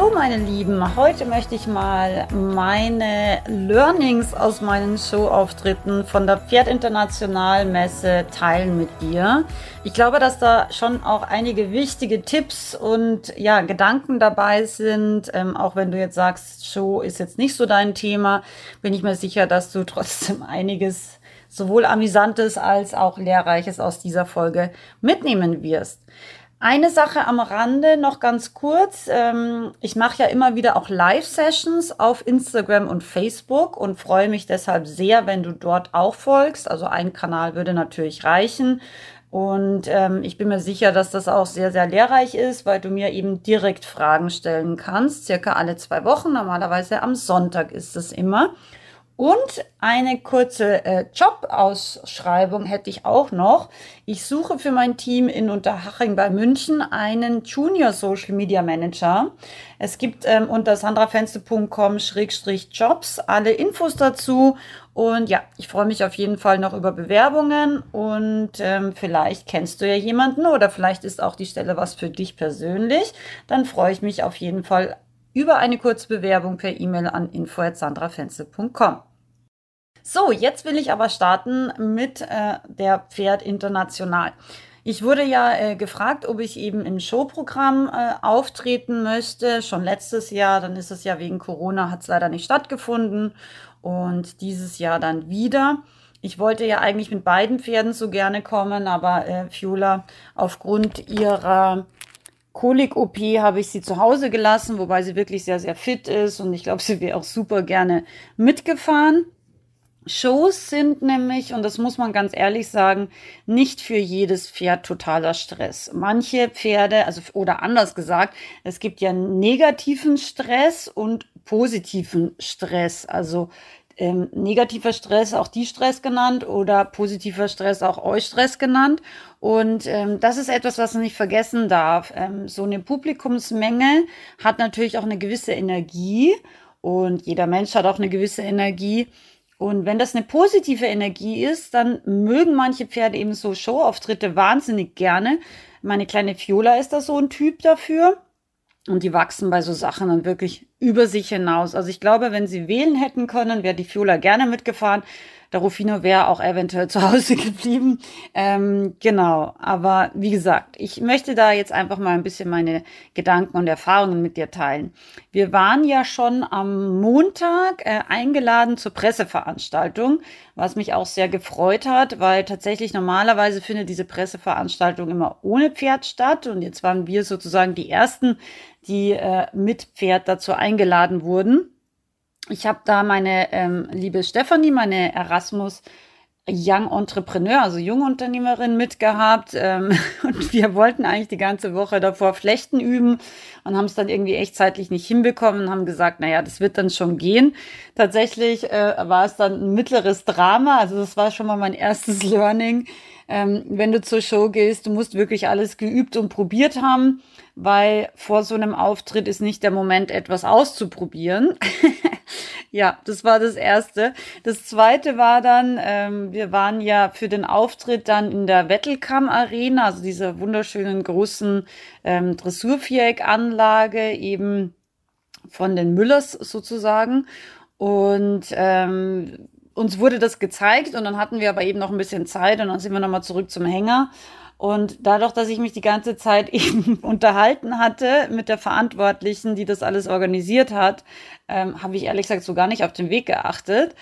So, meine Lieben, heute möchte ich mal meine Learnings aus meinen Showauftritten von der Pferd International Messe teilen mit dir. Ich glaube, dass da schon auch einige wichtige Tipps und ja, Gedanken dabei sind. Ähm, auch wenn du jetzt sagst, Show ist jetzt nicht so dein Thema, bin ich mir sicher, dass du trotzdem einiges sowohl amüsantes als auch lehrreiches aus dieser Folge mitnehmen wirst. Eine Sache am Rande noch ganz kurz. Ähm, ich mache ja immer wieder auch Live-Sessions auf Instagram und Facebook und freue mich deshalb sehr, wenn du dort auch folgst. Also ein Kanal würde natürlich reichen. Und ähm, ich bin mir sicher, dass das auch sehr, sehr lehrreich ist, weil du mir eben direkt Fragen stellen kannst. Circa alle zwei Wochen. Normalerweise am Sonntag ist es immer. Und eine kurze äh, Jobausschreibung hätte ich auch noch. Ich suche für mein Team in Unterhaching bei München einen Junior Social Media Manager. Es gibt ähm, unter sandrafenste.com-jobs alle Infos dazu. Und ja, ich freue mich auf jeden Fall noch über Bewerbungen und ähm, vielleicht kennst du ja jemanden oder vielleicht ist auch die Stelle was für dich persönlich. Dann freue ich mich auf jeden Fall über eine kurze Bewerbung per E-Mail an info@sandrafenste.com. So, jetzt will ich aber starten mit äh, der Pferd International. Ich wurde ja äh, gefragt, ob ich eben im Showprogramm äh, auftreten möchte. Schon letztes Jahr, dann ist es ja wegen Corona, hat es leider nicht stattgefunden. Und dieses Jahr dann wieder. Ich wollte ja eigentlich mit beiden Pferden so gerne kommen, aber äh, Fiola aufgrund ihrer Kolik-OP habe ich sie zu Hause gelassen, wobei sie wirklich sehr, sehr fit ist und ich glaube, sie wäre auch super gerne mitgefahren. Shows sind nämlich, und das muss man ganz ehrlich sagen, nicht für jedes Pferd totaler Stress. Manche Pferde, also oder anders gesagt, es gibt ja negativen Stress und positiven Stress. Also ähm, negativer Stress auch die Stress genannt oder positiver Stress auch Eustress genannt. Und ähm, das ist etwas, was man nicht vergessen darf. Ähm, so eine Publikumsmenge hat natürlich auch eine gewisse Energie und jeder Mensch hat auch eine gewisse Energie. Und wenn das eine positive Energie ist, dann mögen manche Pferde eben so Showauftritte wahnsinnig gerne. Meine kleine Fiola ist da so ein Typ dafür. Und die wachsen bei so Sachen dann wirklich über sich hinaus. Also ich glaube, wenn sie wählen hätten können, wäre die Fiola gerne mitgefahren. Der Rufino wäre auch eventuell zu Hause geblieben. Ähm, genau, aber wie gesagt, ich möchte da jetzt einfach mal ein bisschen meine Gedanken und Erfahrungen mit dir teilen. Wir waren ja schon am Montag äh, eingeladen zur Presseveranstaltung, was mich auch sehr gefreut hat, weil tatsächlich normalerweise findet diese Presseveranstaltung immer ohne Pferd statt. Und jetzt waren wir sozusagen die Ersten, die äh, mit Pferd dazu eingeladen wurden. Ich habe da meine ähm, liebe Stefanie, meine Erasmus Young Entrepreneur, also Jungunternehmerin mitgehabt. Ähm, und wir wollten eigentlich die ganze Woche davor Flechten üben und haben es dann irgendwie echt zeitlich nicht hinbekommen und haben gesagt, naja, das wird dann schon gehen. Tatsächlich äh, war es dann ein mittleres Drama. Also das war schon mal mein erstes Learning. Ähm, wenn du zur Show gehst, du musst wirklich alles geübt und probiert haben, weil vor so einem Auftritt ist nicht der Moment, etwas auszuprobieren. Ja, das war das Erste. Das Zweite war dann, ähm, wir waren ja für den Auftritt dann in der Wettelkamm Arena, also dieser wunderschönen großen ähm, Dressurviereckanlage eben von den Müllers sozusagen. Und ähm, uns wurde das gezeigt und dann hatten wir aber eben noch ein bisschen Zeit und dann sind wir nochmal zurück zum Hänger und dadurch, dass ich mich die ganze Zeit eben unterhalten hatte mit der Verantwortlichen, die das alles organisiert hat, ähm, habe ich ehrlich gesagt so gar nicht auf den Weg geachtet.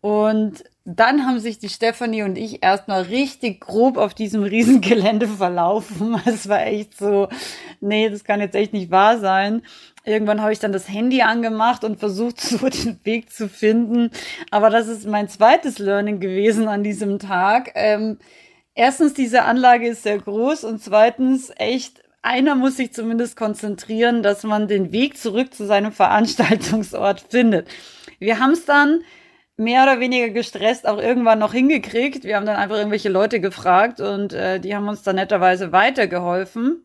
Und dann haben sich die Stefanie und ich erstmal richtig grob auf diesem Riesengelände verlaufen. Es war echt so, nee, das kann jetzt echt nicht wahr sein. Irgendwann habe ich dann das Handy angemacht und versucht, so den Weg zu finden. Aber das ist mein zweites Learning gewesen an diesem Tag. Ähm, erstens, diese Anlage ist sehr groß und zweitens, echt, einer muss sich zumindest konzentrieren, dass man den Weg zurück zu seinem Veranstaltungsort findet. Wir haben es dann mehr oder weniger gestresst auch irgendwann noch hingekriegt. Wir haben dann einfach irgendwelche Leute gefragt und äh, die haben uns dann netterweise weitergeholfen.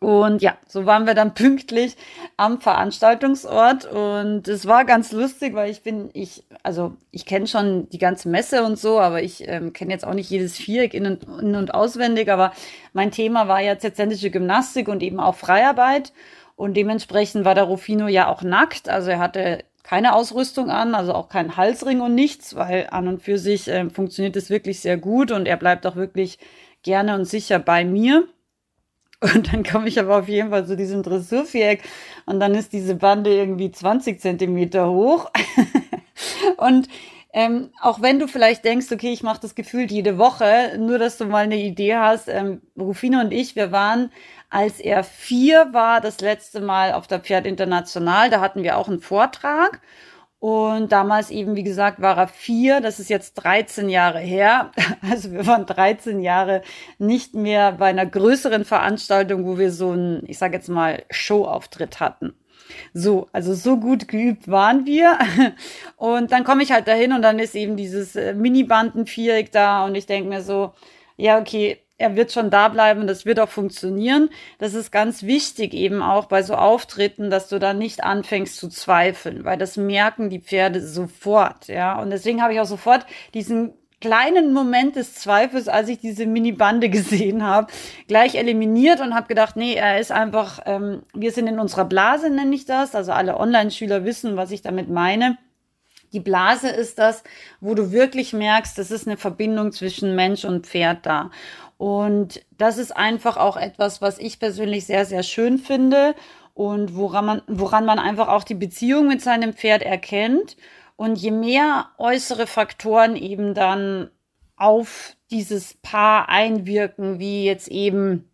Und ja, so waren wir dann pünktlich am Veranstaltungsort. Und es war ganz lustig, weil ich bin, ich, also ich kenne schon die ganze Messe und so, aber ich ähm, kenne jetzt auch nicht jedes Viereck in und, in und auswendig, aber mein Thema war ja zentrische Gymnastik und eben auch Freiarbeit. Und dementsprechend war der Rufino ja auch nackt, also er hatte keine Ausrüstung an, also auch keinen Halsring und nichts, weil an und für sich äh, funktioniert es wirklich sehr gut. Und er bleibt auch wirklich gerne und sicher bei mir. Und dann komme ich aber auf jeden Fall zu diesem Dressurviereck und dann ist diese Bande irgendwie 20 Zentimeter hoch. und ähm, auch wenn du vielleicht denkst, okay, ich mache das gefühlt jede Woche, nur dass du mal eine Idee hast, ähm, Rufino und ich, wir waren, als er vier war, das letzte Mal auf der Pferd International, da hatten wir auch einen Vortrag und damals eben, wie gesagt, war er vier. Das ist jetzt 13 Jahre her. Also wir waren 13 Jahre nicht mehr bei einer größeren Veranstaltung, wo wir so einen, ich sage jetzt mal, Showauftritt hatten. So, also so gut geübt waren wir. Und dann komme ich halt dahin und dann ist eben dieses äh, Mini-Bandenviereck da und ich denke mir so, ja, okay, er wird schon da bleiben, das wird auch funktionieren. Das ist ganz wichtig eben auch bei so Auftritten, dass du da nicht anfängst zu zweifeln, weil das merken die Pferde sofort, ja. Und deswegen habe ich auch sofort diesen kleinen Moment des Zweifels, als ich diese Mini-Bande gesehen habe, gleich eliminiert und habe gedacht, nee, er ist einfach, ähm, wir sind in unserer Blase, nenne ich das. Also alle Online-Schüler wissen, was ich damit meine. Die Blase ist das, wo du wirklich merkst, das ist eine Verbindung zwischen Mensch und Pferd da. Und das ist einfach auch etwas, was ich persönlich sehr, sehr schön finde und woran man, woran man einfach auch die Beziehung mit seinem Pferd erkennt. Und je mehr äußere Faktoren eben dann auf dieses Paar einwirken, wie jetzt eben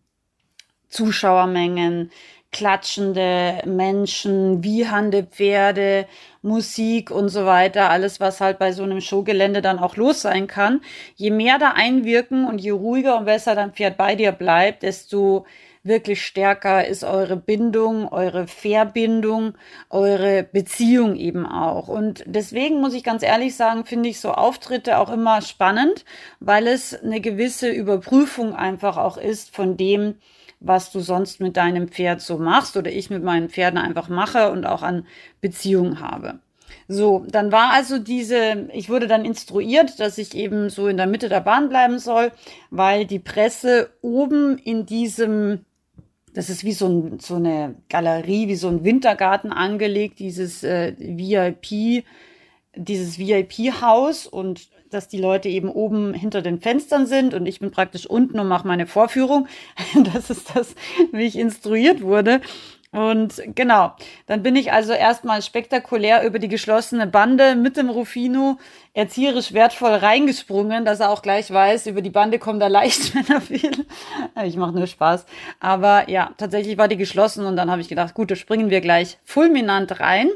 Zuschauermengen, klatschende Menschen, wiehernde Pferde, Musik und so weiter, alles, was halt bei so einem Showgelände dann auch los sein kann. Je mehr da einwirken und je ruhiger und besser dein Pferd bei dir bleibt, desto wirklich stärker ist eure Bindung, eure Verbindung, eure Beziehung eben auch. Und deswegen muss ich ganz ehrlich sagen, finde ich so Auftritte auch immer spannend, weil es eine gewisse Überprüfung einfach auch ist von dem, was du sonst mit deinem Pferd so machst oder ich mit meinen Pferden einfach mache und auch an Beziehungen habe. So, dann war also diese, ich wurde dann instruiert, dass ich eben so in der Mitte der Bahn bleiben soll, weil die Presse oben in diesem, das ist wie so, ein, so eine Galerie, wie so ein Wintergarten angelegt, dieses äh, VIP, dieses VIP-Haus und dass die Leute eben oben hinter den Fenstern sind und ich bin praktisch unten und mache meine Vorführung. Das ist das, wie ich instruiert wurde. Und genau, dann bin ich also erstmal spektakulär über die geschlossene Bande mit dem Rufino erzieherisch wertvoll reingesprungen, dass er auch gleich weiß, über die Bande kommt er leicht, wenn er will. Ich mache nur Spaß. Aber ja, tatsächlich war die geschlossen und dann habe ich gedacht, gut, da springen wir gleich fulminant rein.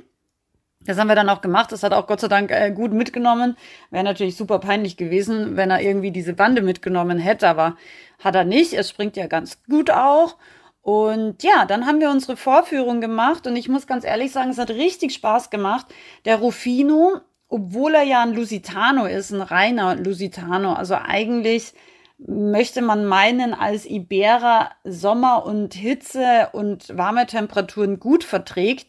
Das haben wir dann auch gemacht. Das hat auch Gott sei Dank äh, gut mitgenommen. Wäre natürlich super peinlich gewesen, wenn er irgendwie diese Bande mitgenommen hätte, aber hat er nicht. Es springt ja ganz gut auch. Und ja, dann haben wir unsere Vorführung gemacht und ich muss ganz ehrlich sagen, es hat richtig Spaß gemacht. Der Rufino, obwohl er ja ein Lusitano ist, ein reiner Lusitano, also eigentlich möchte man meinen, als Iberer Sommer und Hitze und warme Temperaturen gut verträgt,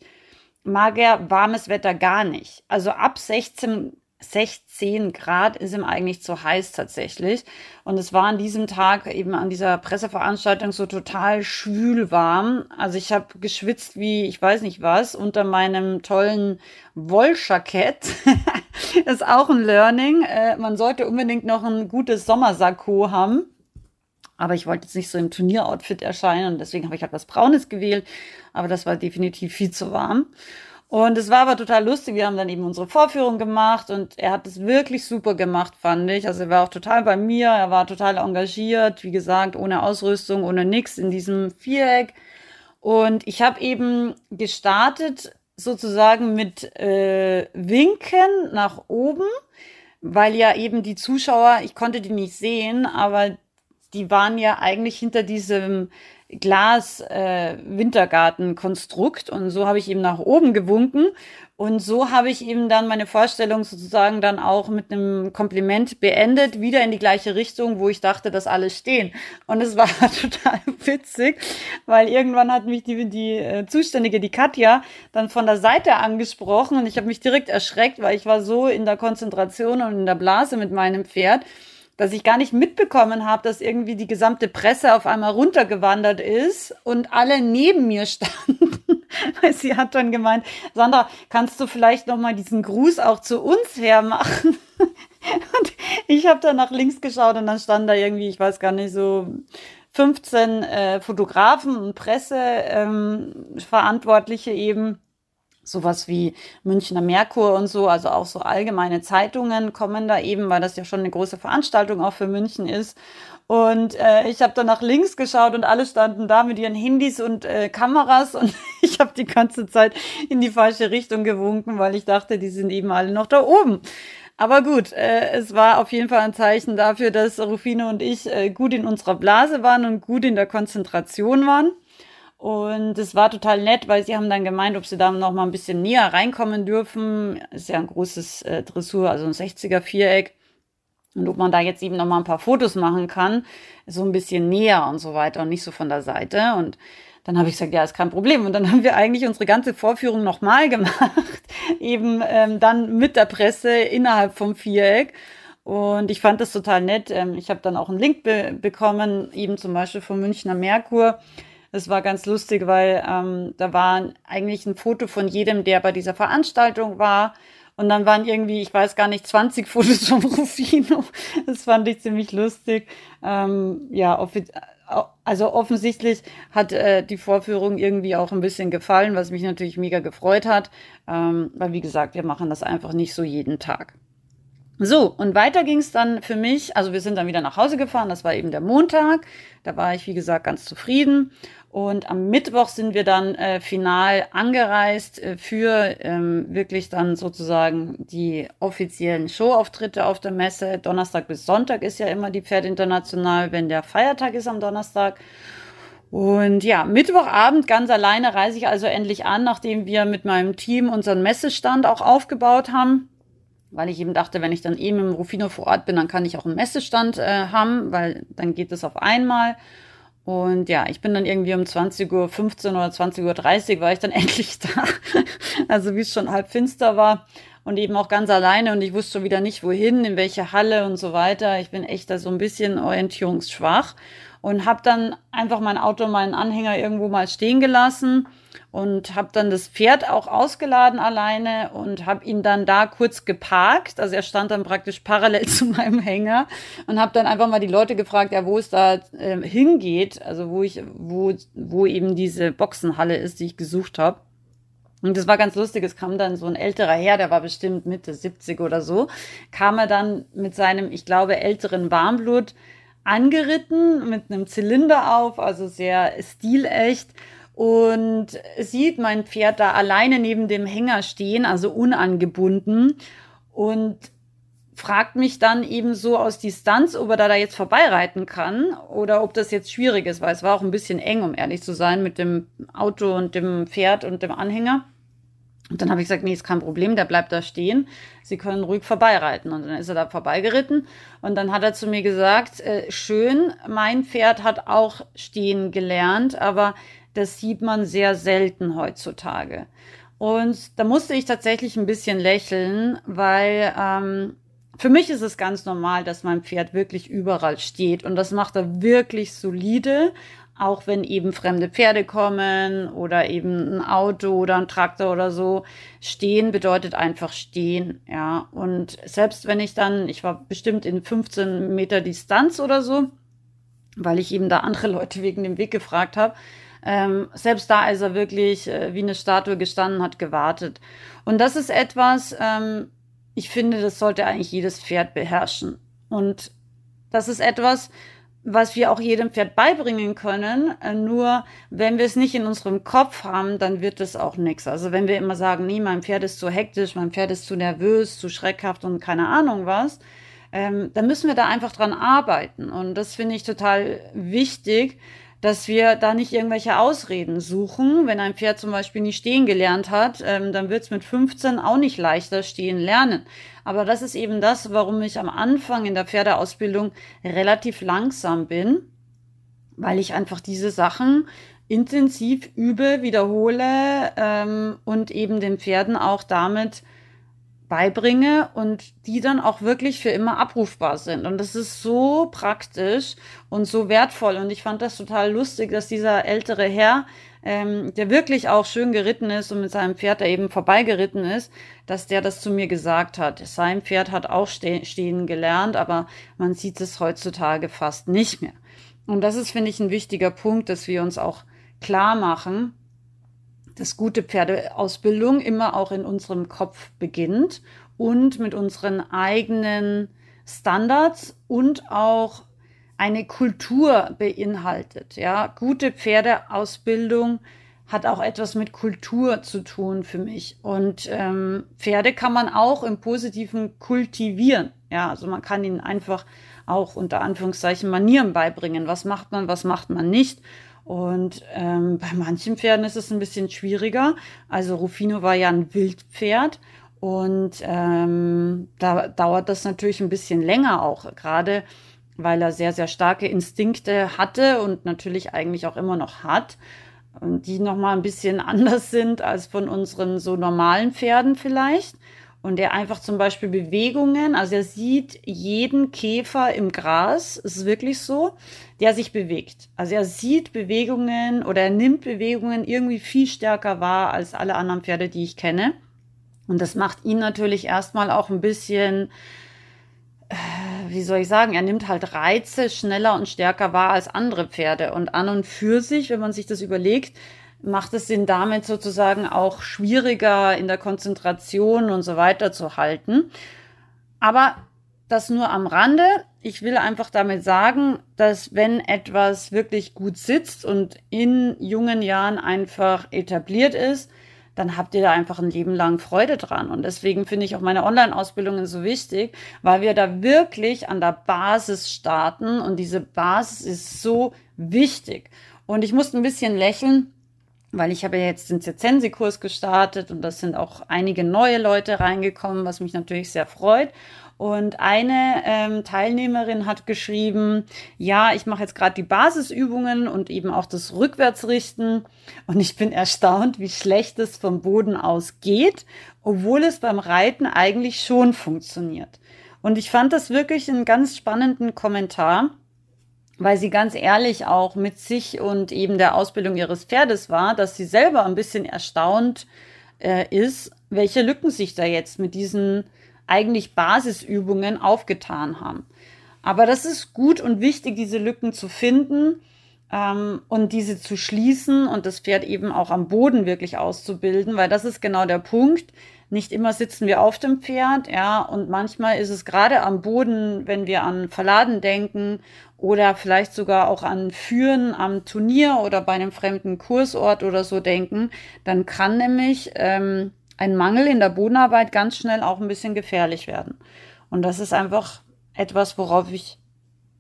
mag er warmes Wetter gar nicht. Also ab 16, 16 Grad ist ihm eigentlich zu heiß tatsächlich. Und es war an diesem Tag eben an dieser Presseveranstaltung so total schwül warm. Also ich habe geschwitzt wie ich weiß nicht was unter meinem tollen Wolljackett. ist auch ein Learning. Äh, man sollte unbedingt noch ein gutes Sommersakko haben. Aber ich wollte jetzt nicht so im Turnieroutfit erscheinen und deswegen habe ich halt was Braunes gewählt. Aber das war definitiv viel zu warm. Und es war aber total lustig. Wir haben dann eben unsere Vorführung gemacht und er hat es wirklich super gemacht, fand ich. Also er war auch total bei mir, er war total engagiert, wie gesagt, ohne Ausrüstung, ohne nix in diesem Viereck. Und ich habe eben gestartet sozusagen mit äh, Winken nach oben, weil ja eben die Zuschauer, ich konnte die nicht sehen, aber die waren ja eigentlich hinter diesem Glas äh, und so habe ich ihm nach oben gewunken Und so habe ich eben dann meine Vorstellung sozusagen dann auch mit einem Kompliment beendet, wieder in die gleiche Richtung, wo ich dachte, dass alle stehen. Und es war total witzig, weil irgendwann hat mich die, die äh, Zuständige, die Katja, dann von der Seite angesprochen und ich habe mich direkt erschreckt, weil ich war so in der Konzentration und in der Blase mit meinem Pferd dass ich gar nicht mitbekommen habe, dass irgendwie die gesamte Presse auf einmal runtergewandert ist und alle neben mir standen. Weil sie hat dann gemeint, Sandra, kannst du vielleicht noch mal diesen Gruß auch zu uns hermachen? Und ich habe dann nach links geschaut und dann stand da irgendwie, ich weiß gar nicht, so 15 äh, Fotografen und Presseverantwortliche ähm, eben sowas wie Münchner Merkur und so, also auch so allgemeine Zeitungen kommen da eben, weil das ja schon eine große Veranstaltung auch für München ist. Und äh, ich habe dann nach links geschaut und alle standen da mit ihren Handys und äh, Kameras und ich habe die ganze Zeit in die falsche Richtung gewunken, weil ich dachte, die sind eben alle noch da oben. Aber gut, äh, es war auf jeden Fall ein Zeichen dafür, dass Rufino und ich äh, gut in unserer Blase waren und gut in der Konzentration waren. Und es war total nett, weil sie haben dann gemeint, ob sie da noch mal ein bisschen näher reinkommen dürfen. Ist ja ein großes äh, Dressur, also ein 60er Viereck. Und ob man da jetzt eben noch mal ein paar Fotos machen kann, so ein bisschen näher und so weiter und nicht so von der Seite. Und dann habe ich gesagt, ja, ist kein Problem. Und dann haben wir eigentlich unsere ganze Vorführung nochmal gemacht, eben ähm, dann mit der Presse innerhalb vom Viereck. Und ich fand das total nett. Ähm, ich habe dann auch einen Link be bekommen, eben zum Beispiel vom Münchner Merkur das war ganz lustig, weil ähm, da war eigentlich ein Foto von jedem, der bei dieser Veranstaltung war. Und dann waren irgendwie, ich weiß gar nicht, 20 Fotos von Rufino. Das fand ich ziemlich lustig. Ähm, ja, also offensichtlich hat äh, die Vorführung irgendwie auch ein bisschen gefallen, was mich natürlich mega gefreut hat. Ähm, weil, wie gesagt, wir machen das einfach nicht so jeden Tag. So, und weiter ging es dann für mich. Also wir sind dann wieder nach Hause gefahren. Das war eben der Montag. Da war ich, wie gesagt, ganz zufrieden. Und am Mittwoch sind wir dann äh, final angereist äh, für ähm, wirklich dann sozusagen die offiziellen Showauftritte auf der Messe. Donnerstag bis Sonntag ist ja immer die Pferd International, wenn der Feiertag ist am Donnerstag. Und ja, Mittwochabend ganz alleine reise ich also endlich an, nachdem wir mit meinem Team unseren Messestand auch aufgebaut haben weil ich eben dachte, wenn ich dann eben im Rufino vor Ort bin, dann kann ich auch einen Messestand äh, haben, weil dann geht es auf einmal. Und ja, ich bin dann irgendwie um 20.15 Uhr oder 20.30 Uhr war ich dann endlich da. also wie es schon halb finster war und eben auch ganz alleine und ich wusste schon wieder nicht wohin, in welche Halle und so weiter. Ich bin echt da so ein bisschen orientierungsschwach und habe dann einfach mein Auto, meinen Anhänger irgendwo mal stehen gelassen und habe dann das Pferd auch ausgeladen alleine und habe ihn dann da kurz geparkt. Also er stand dann praktisch parallel zu meinem Hänger und habe dann einfach mal die Leute gefragt, ja, wo es da äh, hingeht, also wo ich, wo, wo eben diese Boxenhalle ist, die ich gesucht habe. Und das war ganz lustig. Es kam dann so ein älterer Herr, der war bestimmt Mitte 70 oder so, kam er dann mit seinem, ich glaube, älteren Warmblut angeritten mit einem Zylinder auf, also sehr stilecht und sieht mein Pferd da alleine neben dem Hänger stehen, also unangebunden und fragt mich dann eben so aus Distanz, ob er da, jetzt vorbeireiten kann oder ob das jetzt schwierig ist, weil es war auch ein bisschen eng, um ehrlich zu sein, mit dem Auto und dem Pferd und dem Anhänger. Und dann habe ich gesagt, nee, ist kein Problem, der bleibt da stehen. Sie können ruhig vorbeireiten. Und dann ist er da vorbeigeritten. Und dann hat er zu mir gesagt, äh, schön, mein Pferd hat auch stehen gelernt, aber das sieht man sehr selten heutzutage. Und da musste ich tatsächlich ein bisschen lächeln, weil ähm, für mich ist es ganz normal, dass mein Pferd wirklich überall steht. Und das macht er wirklich solide auch wenn eben fremde Pferde kommen oder eben ein Auto oder ein Traktor oder so. Stehen bedeutet einfach stehen, ja. Und selbst wenn ich dann, ich war bestimmt in 15 Meter Distanz oder so, weil ich eben da andere Leute wegen dem Weg gefragt habe, ähm, selbst da ist er wirklich äh, wie eine Statue gestanden, hat gewartet. Und das ist etwas, ähm, ich finde, das sollte eigentlich jedes Pferd beherrschen. Und das ist etwas, was wir auch jedem Pferd beibringen können. Äh, nur wenn wir es nicht in unserem Kopf haben, dann wird es auch nichts. Also wenn wir immer sagen, nee, mein Pferd ist zu hektisch, mein Pferd ist zu nervös, zu schreckhaft und keine Ahnung was, ähm, dann müssen wir da einfach dran arbeiten. Und das finde ich total wichtig, dass wir da nicht irgendwelche Ausreden suchen. Wenn ein Pferd zum Beispiel nicht stehen gelernt hat, ähm, dann wird es mit 15 auch nicht leichter stehen lernen. Aber das ist eben das, warum ich am Anfang in der Pferdeausbildung relativ langsam bin, weil ich einfach diese Sachen intensiv übe, wiederhole ähm, und eben den Pferden auch damit beibringe und die dann auch wirklich für immer abrufbar sind. Und das ist so praktisch und so wertvoll. Und ich fand das total lustig, dass dieser ältere Herr, ähm, der wirklich auch schön geritten ist und mit seinem Pferd da eben vorbeigeritten ist, dass der das zu mir gesagt hat. Sein Pferd hat auch ste stehen gelernt, aber man sieht es heutzutage fast nicht mehr. Und das ist, finde ich, ein wichtiger Punkt, dass wir uns auch klar machen, dass gute Pferdeausbildung immer auch in unserem Kopf beginnt und mit unseren eigenen Standards und auch eine Kultur beinhaltet. Ja, gute Pferdeausbildung hat auch etwas mit Kultur zu tun für mich. Und ähm, Pferde kann man auch im Positiven kultivieren. Ja, also man kann ihnen einfach auch unter Anführungszeichen Manieren beibringen. Was macht man, was macht man nicht? Und ähm, bei manchen Pferden ist es ein bisschen schwieriger. Also Rufino war ja ein Wildpferd und ähm, da dauert das natürlich ein bisschen länger auch, gerade weil er sehr, sehr starke Instinkte hatte und natürlich eigentlich auch immer noch hat. Die nochmal ein bisschen anders sind als von unseren so normalen Pferden vielleicht und er einfach zum Beispiel Bewegungen, also er sieht jeden Käfer im Gras, es ist wirklich so, der sich bewegt. Also er sieht Bewegungen oder er nimmt Bewegungen irgendwie viel stärker wahr als alle anderen Pferde, die ich kenne. Und das macht ihn natürlich erstmal auch ein bisschen, äh, wie soll ich sagen, er nimmt halt Reize schneller und stärker wahr als andere Pferde. Und an und für sich, wenn man sich das überlegt, macht es ihn damit sozusagen auch schwieriger in der Konzentration und so weiter zu halten. Aber das nur am Rande. Ich will einfach damit sagen, dass wenn etwas wirklich gut sitzt und in jungen Jahren einfach etabliert ist, dann habt ihr da einfach ein Leben lang Freude dran. Und deswegen finde ich auch meine Online-Ausbildungen so wichtig, weil wir da wirklich an der Basis starten und diese Basis ist so wichtig. Und ich musste ein bisschen lächeln, weil ich habe ja jetzt den Zizensi-Kurs gestartet und das sind auch einige neue Leute reingekommen, was mich natürlich sehr freut. Und eine ähm, Teilnehmerin hat geschrieben, ja, ich mache jetzt gerade die Basisübungen und eben auch das Rückwärtsrichten. Und ich bin erstaunt, wie schlecht es vom Boden aus geht, obwohl es beim Reiten eigentlich schon funktioniert. Und ich fand das wirklich einen ganz spannenden Kommentar weil sie ganz ehrlich auch mit sich und eben der Ausbildung ihres Pferdes war, dass sie selber ein bisschen erstaunt äh, ist, welche Lücken sich da jetzt mit diesen eigentlich Basisübungen aufgetan haben. Aber das ist gut und wichtig, diese Lücken zu finden ähm, und diese zu schließen und das Pferd eben auch am Boden wirklich auszubilden, weil das ist genau der Punkt. Nicht immer sitzen wir auf dem Pferd, ja, und manchmal ist es gerade am Boden, wenn wir an Verladen denken oder vielleicht sogar auch an Führen am Turnier oder bei einem fremden Kursort oder so denken, dann kann nämlich ähm, ein Mangel in der Bodenarbeit ganz schnell auch ein bisschen gefährlich werden. Und das ist einfach etwas, worauf ich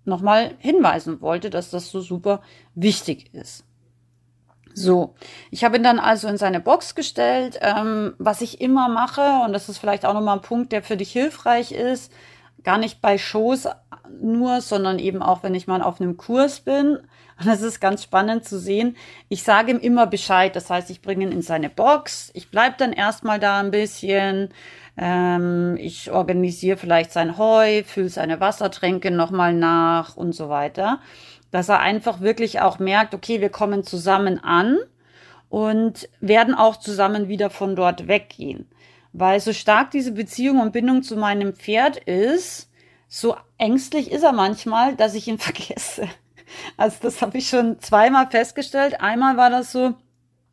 nochmal hinweisen wollte, dass das so super wichtig ist. So, ich habe ihn dann also in seine Box gestellt. Ähm, was ich immer mache, und das ist vielleicht auch nochmal ein Punkt, der für dich hilfreich ist, gar nicht bei Shows nur, sondern eben auch, wenn ich mal auf einem Kurs bin. Und das ist ganz spannend zu sehen. Ich sage ihm immer Bescheid. Das heißt, ich bringe ihn in seine Box. Ich bleibe dann erstmal da ein bisschen. Ähm, ich organisiere vielleicht sein Heu, fülle seine Wassertränke nochmal nach und so weiter dass er einfach wirklich auch merkt, okay, wir kommen zusammen an und werden auch zusammen wieder von dort weggehen. Weil so stark diese Beziehung und Bindung zu meinem Pferd ist, so ängstlich ist er manchmal, dass ich ihn vergesse. Also das habe ich schon zweimal festgestellt. Einmal war das so,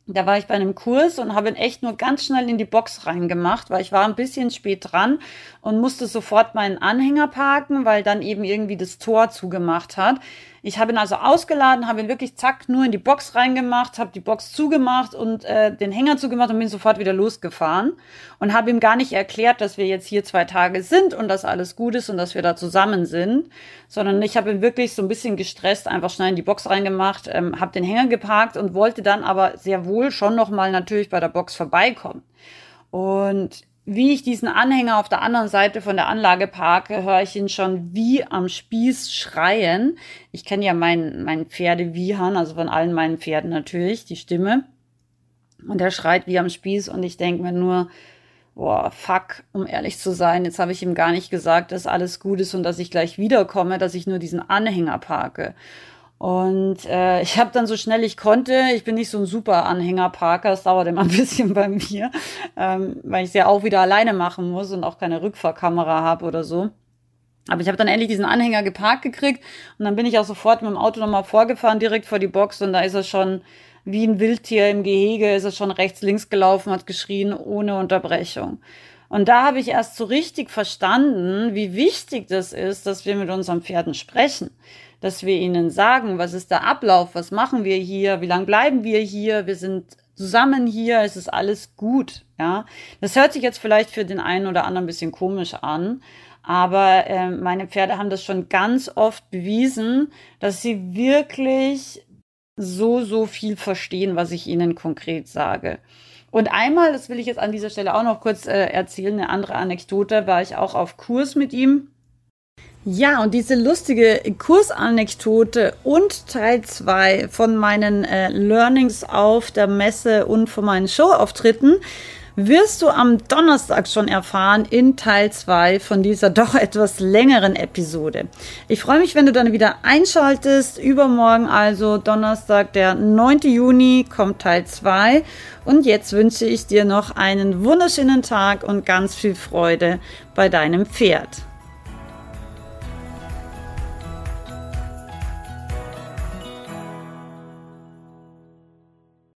da war ich bei einem Kurs und habe ihn echt nur ganz schnell in die Box reingemacht, weil ich war ein bisschen spät dran und musste sofort meinen Anhänger parken, weil dann eben irgendwie das Tor zugemacht hat. Ich habe ihn also ausgeladen, habe ihn wirklich zack nur in die Box reingemacht, habe die Box zugemacht und äh, den Hänger zugemacht und bin sofort wieder losgefahren und habe ihm gar nicht erklärt, dass wir jetzt hier zwei Tage sind und dass alles gut ist und dass wir da zusammen sind, sondern ich habe ihn wirklich so ein bisschen gestresst einfach schnell in die Box reingemacht, ähm, habe den Hänger geparkt und wollte dann aber sehr wohl schon noch mal natürlich bei der Box vorbeikommen. Und wie ich diesen Anhänger auf der anderen Seite von der Anlage parke, höre ich ihn schon wie am Spieß schreien. Ich kenne ja meinen mein Pferdewiehern, also von allen meinen Pferden natürlich, die Stimme. Und er schreit wie am Spieß und ich denke mir nur, boah, fuck, um ehrlich zu sein, jetzt habe ich ihm gar nicht gesagt, dass alles gut ist und dass ich gleich wiederkomme, dass ich nur diesen Anhänger parke. Und äh, ich habe dann so schnell ich konnte, ich bin nicht so ein super Anhängerparker, es dauert immer ein bisschen bei mir, ähm, weil ich es ja auch wieder alleine machen muss und auch keine Rückfahrkamera habe oder so. Aber ich habe dann endlich diesen Anhänger geparkt gekriegt und dann bin ich auch sofort mit dem Auto nochmal vorgefahren, direkt vor die Box und da ist er schon wie ein Wildtier im Gehege, ist er schon rechts, links gelaufen, hat geschrien ohne Unterbrechung. Und da habe ich erst so richtig verstanden, wie wichtig das ist, dass wir mit unseren Pferden sprechen dass wir ihnen sagen, was ist der Ablauf, was machen wir hier, wie lange bleiben wir hier, wir sind zusammen hier, es ist alles gut, ja. Das hört sich jetzt vielleicht für den einen oder anderen ein bisschen komisch an, aber äh, meine Pferde haben das schon ganz oft bewiesen, dass sie wirklich so, so viel verstehen, was ich ihnen konkret sage. Und einmal, das will ich jetzt an dieser Stelle auch noch kurz äh, erzählen, eine andere Anekdote, war ich auch auf Kurs mit ihm. Ja, und diese lustige Kursanekdote und Teil 2 von meinen äh, Learnings auf der Messe und von meinen Showauftritten wirst du am Donnerstag schon erfahren in Teil 2 von dieser doch etwas längeren Episode. Ich freue mich, wenn du dann wieder einschaltest. Übermorgen also Donnerstag, der 9. Juni, kommt Teil 2. Und jetzt wünsche ich dir noch einen wunderschönen Tag und ganz viel Freude bei deinem Pferd.